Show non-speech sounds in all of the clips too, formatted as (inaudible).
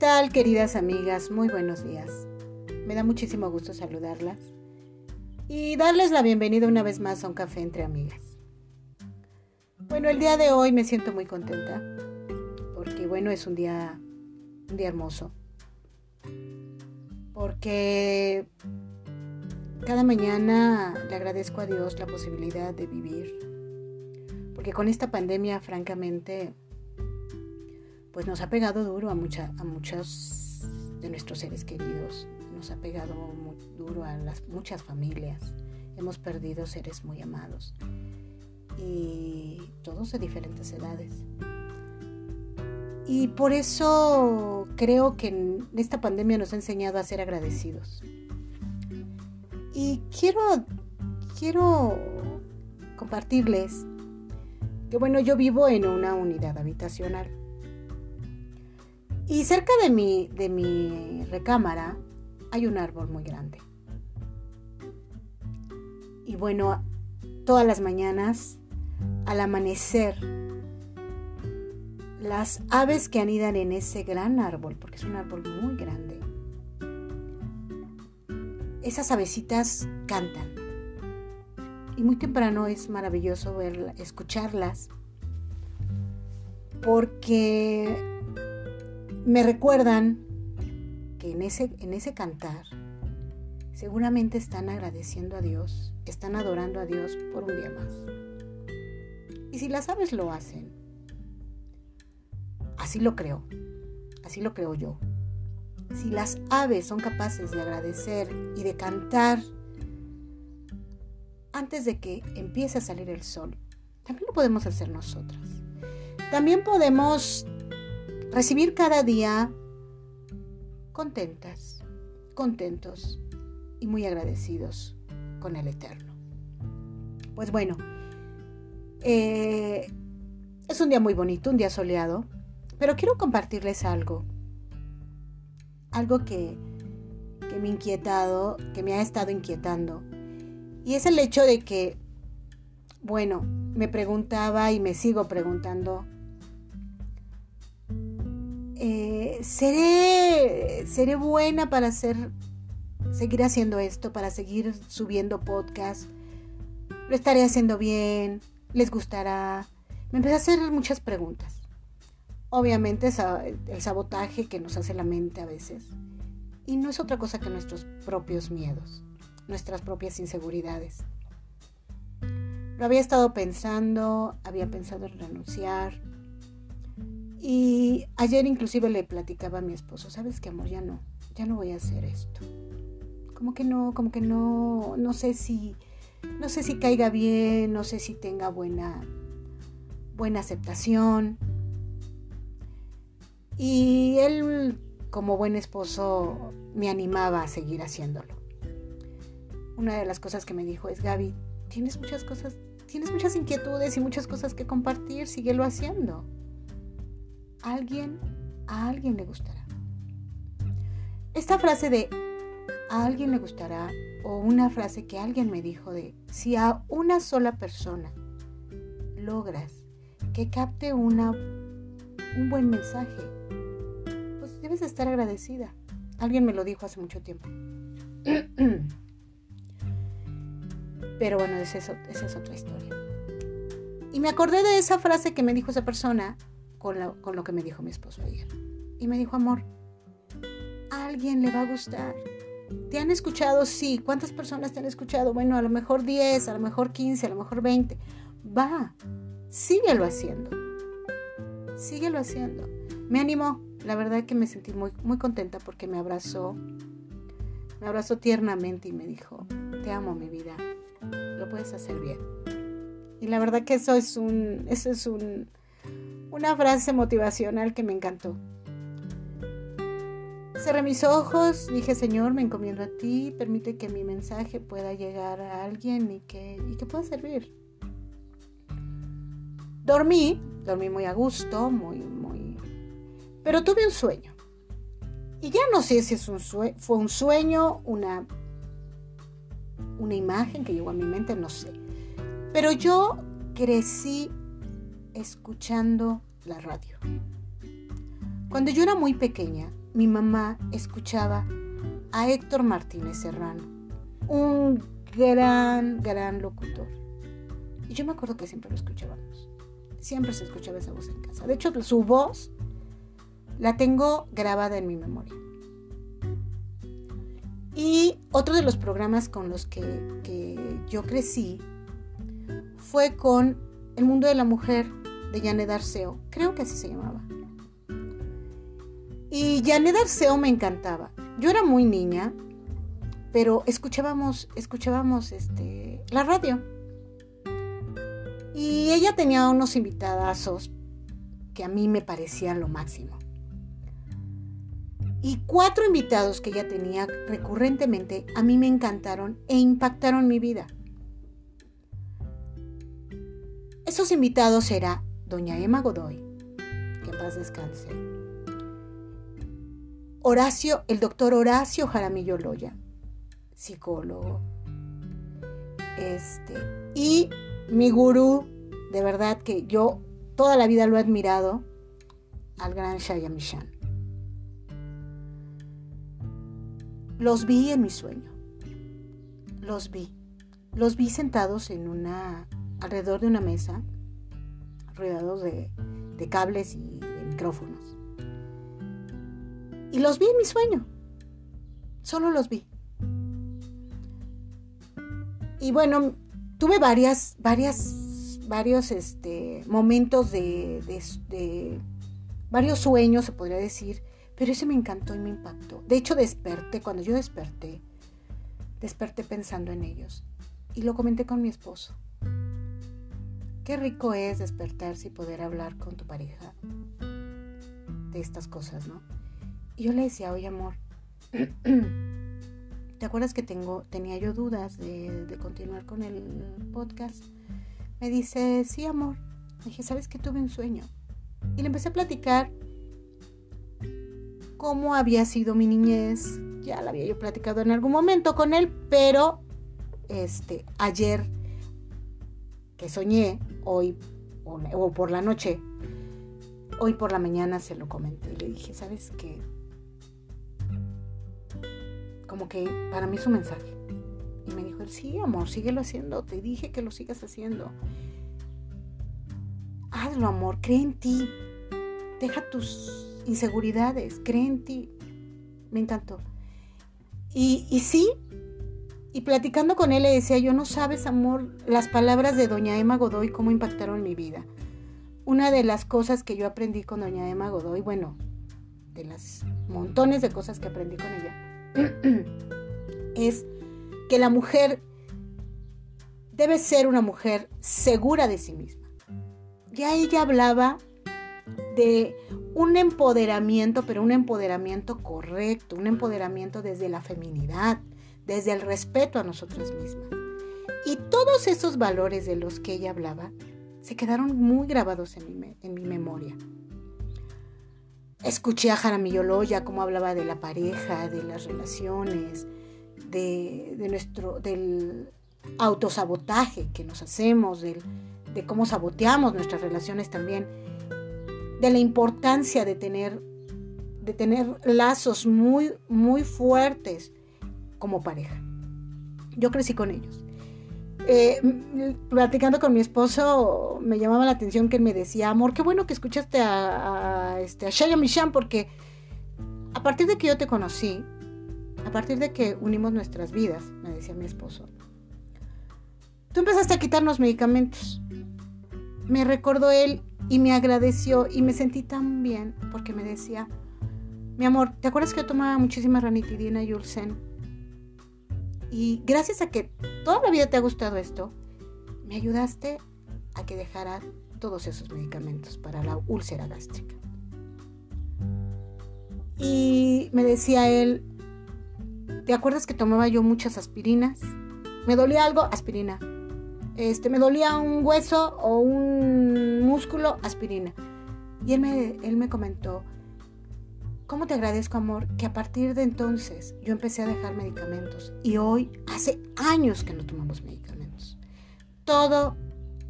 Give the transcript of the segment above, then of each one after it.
tal, queridas amigas? Muy buenos días. Me da muchísimo gusto saludarlas y darles la bienvenida una vez más a un café entre amigas. Bueno, el día de hoy me siento muy contenta porque bueno, es un día un día hermoso. Porque cada mañana le agradezco a Dios la posibilidad de vivir. Porque con esta pandemia, francamente, pues nos ha pegado duro a, mucha, a muchos de nuestros seres queridos, nos ha pegado duro a las muchas familias, hemos perdido seres muy amados y todos de diferentes edades. Y por eso creo que esta pandemia nos ha enseñado a ser agradecidos. Y quiero, quiero compartirles que bueno, yo vivo en una unidad habitacional y cerca de mi, de mi recámara hay un árbol muy grande. Y bueno, todas las mañanas, al amanecer, las aves que anidan en ese gran árbol, porque es un árbol muy grande, esas avecitas cantan. Y muy temprano es maravilloso ver, escucharlas, porque me recuerdan que en ese, en ese cantar seguramente están agradeciendo a Dios, están adorando a Dios por un día más. Y si las aves lo hacen, así lo creo, así lo creo yo. Si las aves son capaces de agradecer y de cantar antes de que empiece a salir el sol, también lo podemos hacer nosotras. También podemos recibir cada día contentas, contentos y muy agradecidos con el Eterno. Pues bueno, eh, es un día muy bonito, un día soleado, pero quiero compartirles algo, algo que, que me ha inquietado, que me ha estado inquietando, y es el hecho de que, bueno, me preguntaba y me sigo preguntando, eh, seré, seré buena para hacer, seguir haciendo esto, para seguir subiendo podcast. Lo estaré haciendo bien, les gustará. Me empecé a hacer muchas preguntas. Obviamente el sabotaje que nos hace la mente a veces. Y no es otra cosa que nuestros propios miedos, nuestras propias inseguridades. Lo había estado pensando, había pensado en renunciar, y ayer inclusive le platicaba a mi esposo, ¿sabes qué amor? Ya no, ya no voy a hacer esto. Como que no, como que no, no sé si, no sé si caiga bien, no sé si tenga buena, buena aceptación. Y él, como buen esposo, me animaba a seguir haciéndolo. Una de las cosas que me dijo es, Gaby, tienes muchas cosas, tienes muchas inquietudes y muchas cosas que compartir, síguelo haciendo alguien, a alguien le gustará. Esta frase de a alguien le gustará o una frase que alguien me dijo de si a una sola persona logras que capte una, un buen mensaje, pues debes estar agradecida. Alguien me lo dijo hace mucho tiempo. (clears throat) Pero bueno, esa es, esa es otra historia. Y me acordé de esa frase que me dijo esa persona con lo, que me dijo mi esposo ayer. Y me dijo, amor, a alguien le va a gustar. ¿Te han escuchado? Sí. ¿Cuántas personas te han escuchado? Bueno, a lo mejor 10, a lo mejor 15, a lo mejor 20. Va, síguelo haciendo. Síguelo haciendo. Me animó. La verdad que me sentí muy, muy contenta porque me abrazó. Me abrazó tiernamente y me dijo, te amo mi vida. Lo puedes hacer bien. Y la verdad que eso es un, eso es un, una frase motivacional que me encantó. Cerré mis ojos, dije Señor, me encomiendo a ti, permite que mi mensaje pueda llegar a alguien y que, y que pueda servir. Dormí, dormí muy a gusto, muy, muy... Pero tuve un sueño. Y ya no sé si es un fue un sueño, una, una imagen que llegó a mi mente, no sé. Pero yo crecí escuchando la radio. Cuando yo era muy pequeña, mi mamá escuchaba a Héctor Martínez Serrano, un gran, gran locutor. Y yo me acuerdo que siempre lo escuchábamos. Siempre se escuchaba esa voz en casa. De hecho, su voz la tengo grabada en mi memoria. Y otro de los programas con los que, yo crecí fue con El Mundo de la Mujer de Janet Arceo. Creo que así se llamaba. Y Janet Arceo me encantaba. Yo era muy niña, pero escuchábamos, escuchábamos este, la radio. Y ella tenía unos invitadazos que a mí me parecían lo máximo. Y cuatro invitados que ella tenía recurrentemente a mí me encantaron e impactaron mi vida. Esos invitados era doña Emma Godoy, que en paz descanse. Horacio, el doctor Horacio Jaramillo Loya, psicólogo. Este, y mi gurú, de verdad que yo toda la vida lo he admirado, al gran Shayamishan. Los vi en mi sueño. Los vi. Los vi sentados en una, alrededor de una mesa, rodeados de, de cables y de micrófonos. Y los vi en mi sueño. Solo los vi. Y bueno, tuve varias, varias, varios este, momentos de, de, varios sueños, se podría decir, pero ese me encantó y me impactó. De hecho, desperté, cuando yo desperté, desperté pensando en ellos. Y lo comenté con mi esposo. Qué rico es despertarse y poder hablar con tu pareja de estas cosas, ¿no? Y yo le decía, oye amor, (clears throat) ¿te acuerdas que tengo, tenía yo dudas de, continuar con el podcast? Me dice, sí amor. Le dije, ¿sabes que tuve un sueño? Y le empecé a platicar cómo había sido mi niñez. Ya la había yo platicado en algún momento con él, pero este, ayer que soñé, hoy o, por la noche, hoy por la mañana se lo comenté. Le dije, ¿sabes qué? Como que para mí es un mensaje. Y me dijo, sí, amor, síguelo haciendo. Te dije que lo sigas haciendo. Hazlo, amor, cree en ti. Deja tus inseguridades, cree en ti. Me encantó. Y, y sí, y platicando con él le decía, yo no sabes, amor, las palabras de doña Emma Godoy, cómo impactaron mi vida. Una de las cosas que yo aprendí con doña Emma Godoy, bueno, de las montones de cosas que aprendí con ella, (clears throat) es que la mujer debe ser una mujer segura de sí misma. Ya ella hablaba de un empoderamiento, pero un empoderamiento correcto, un empoderamiento desde la feminidad, desde el respeto a nosotras mismas. Y todos esos valores de los que ella hablaba se quedaron muy grabados en mi, en mi memoria. Escuché a Jaramillo Loya cómo hablaba de la pareja, de las relaciones, de, nuestro, del autosabotaje que nos hacemos, de cómo saboteamos nuestras relaciones también de la importancia de tener, de tener lazos muy, muy fuertes como pareja. Yo crecí con ellos. Eh, platicando con mi esposo, me llamaba la atención que él me decía, amor, qué bueno que escuchaste a, a, este, a Shaya Michan, porque a partir de que yo te conocí, a partir de que unimos nuestras vidas, me decía mi esposo, tú empezaste a quitarnos medicamentos. Me recordó él y me agradeció y me sentí tan bien porque me decía, mi amor, ¿te acuerdas que yo tomaba muchísima ranitidina y Ulsen? Y gracias a que toda la vida te ha gustado esto, me ayudaste a que dejara todos esos medicamentos para la úlcera gástrica. Y me decía él, ¿te acuerdas que tomaba yo muchas aspirinas? Me dolía algo, aspirina este, me dolía un hueso o un músculo, aspirina. Y él me, él me comentó, ¿cómo te agradezco, amor, que a partir de entonces yo empecé a dejar medicamentos y hoy hace años que no tomamos medicamentos? Todo,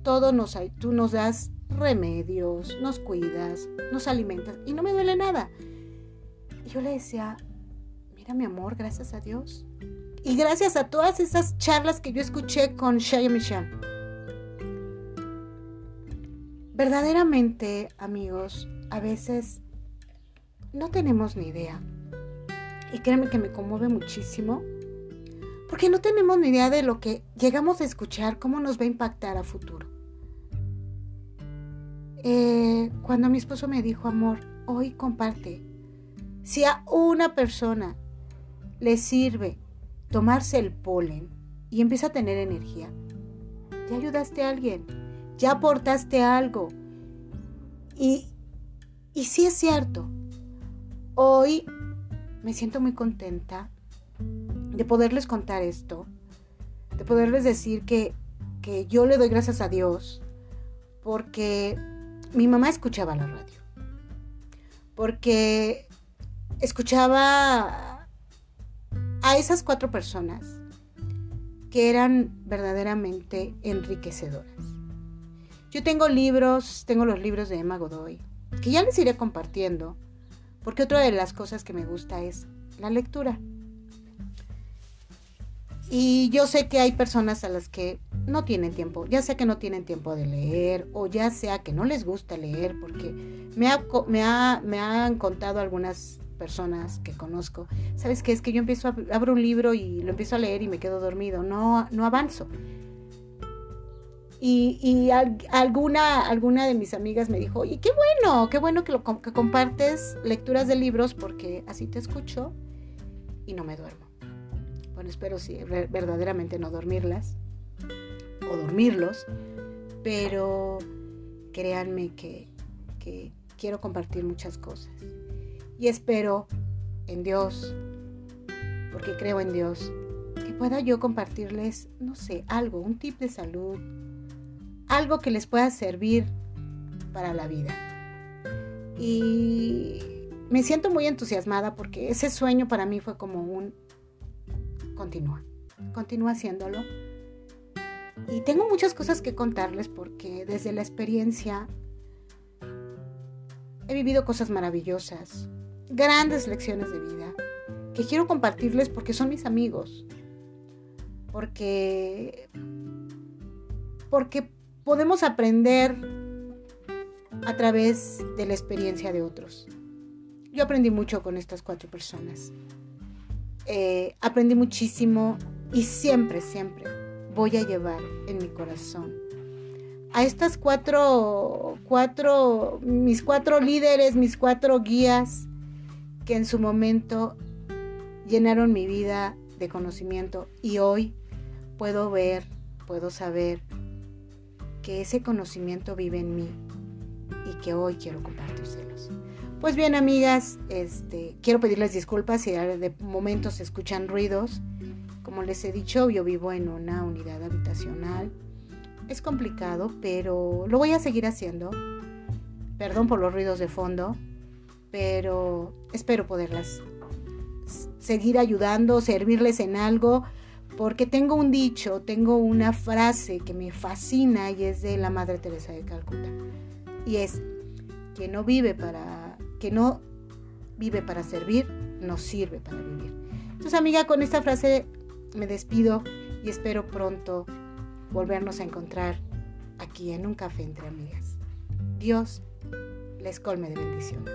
todo nos hay, tú nos das remedios, nos cuidas, nos alimentas y no me duele nada. Y yo le decía, mira mi amor, gracias a Dios. Y gracias a todas esas charlas que yo escuché con Shaya Michelle. Verdaderamente, amigos, a veces no tenemos ni idea. Y créanme que me conmueve muchísimo. Porque no tenemos ni idea de lo que llegamos a escuchar, cómo nos va a impactar a futuro. Eh, cuando mi esposo me dijo, amor, hoy comparte. Si a una persona le sirve tomarse el polen y empieza a tener energía, ya ayudaste a alguien, ya aportaste algo. Y, y sí es cierto, hoy me siento muy contenta de poderles contar esto, de poderles decir que, que yo le doy gracias a Dios porque mi mamá escuchaba la radio, porque escuchaba a esas cuatro personas que eran verdaderamente enriquecedoras. Yo tengo libros, tengo los libros de Emma Godoy, que ya les iré compartiendo, porque otra de las cosas que me gusta es la lectura. Y yo sé que hay personas a las que no tienen tiempo, ya sea que no tienen tiempo de leer o ya sea que no les gusta leer, porque me, me, me han contado algunas personas que conozco, ¿sabes qué? Es que yo empiezo a, abro un libro y lo empiezo a leer y me quedo dormido, no, no avanzo. Y, alguna, alguna de mis amigas me dijo, y qué bueno, qué bueno que, compartes lecturas de libros porque así te escucho y no me duermo. Bueno, espero sí, verdaderamente no dormirlas o dormirlos, pero créanme que quiero compartir muchas cosas. Y espero en Dios, porque creo en Dios, que pueda yo compartirles, no sé, algo, un tip de salud, algo que les pueda servir para la vida. Y me siento muy entusiasmada porque ese sueño para mí fue como un continúa, continúa haciéndolo. Y tengo muchas cosas que contarles porque desde la experiencia he vivido cosas maravillosas, grandes lecciones de vida que quiero compartirles porque son mis amigos. Porque porque podemos aprender a través de la experiencia de otros. Yo aprendí mucho con estas cuatro personas. Eh, aprendí muchísimo y siempre, siempre voy a llevar en mi corazón a estas cuatro, cuatro, mis cuatro líderes, mis cuatro guías que en su momento llenaron mi vida de conocimiento y hoy puedo ver, puedo saber que ese conocimiento vive en mí y que hoy quiero compartírselos. Pues bien, amigas, este, quiero pedirles disculpas si de momento se escuchan ruidos. Como les he dicho, yo vivo en una unidad habitacional. Es complicado, pero lo voy a seguir haciendo. Perdón por los ruidos de fondo, pero espero poderlas seguir ayudando, servirles en algo porque tengo un dicho, tengo una frase que me fascina y es de la Madre Teresa de Calcuta. Y es que no vive para que no vive para servir, no sirve para vivir. Entonces, amiga, con esta frase me despido y espero pronto volvernos a encontrar aquí en un café entre amigas. Dios les colme de bendiciones.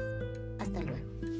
Hasta luego.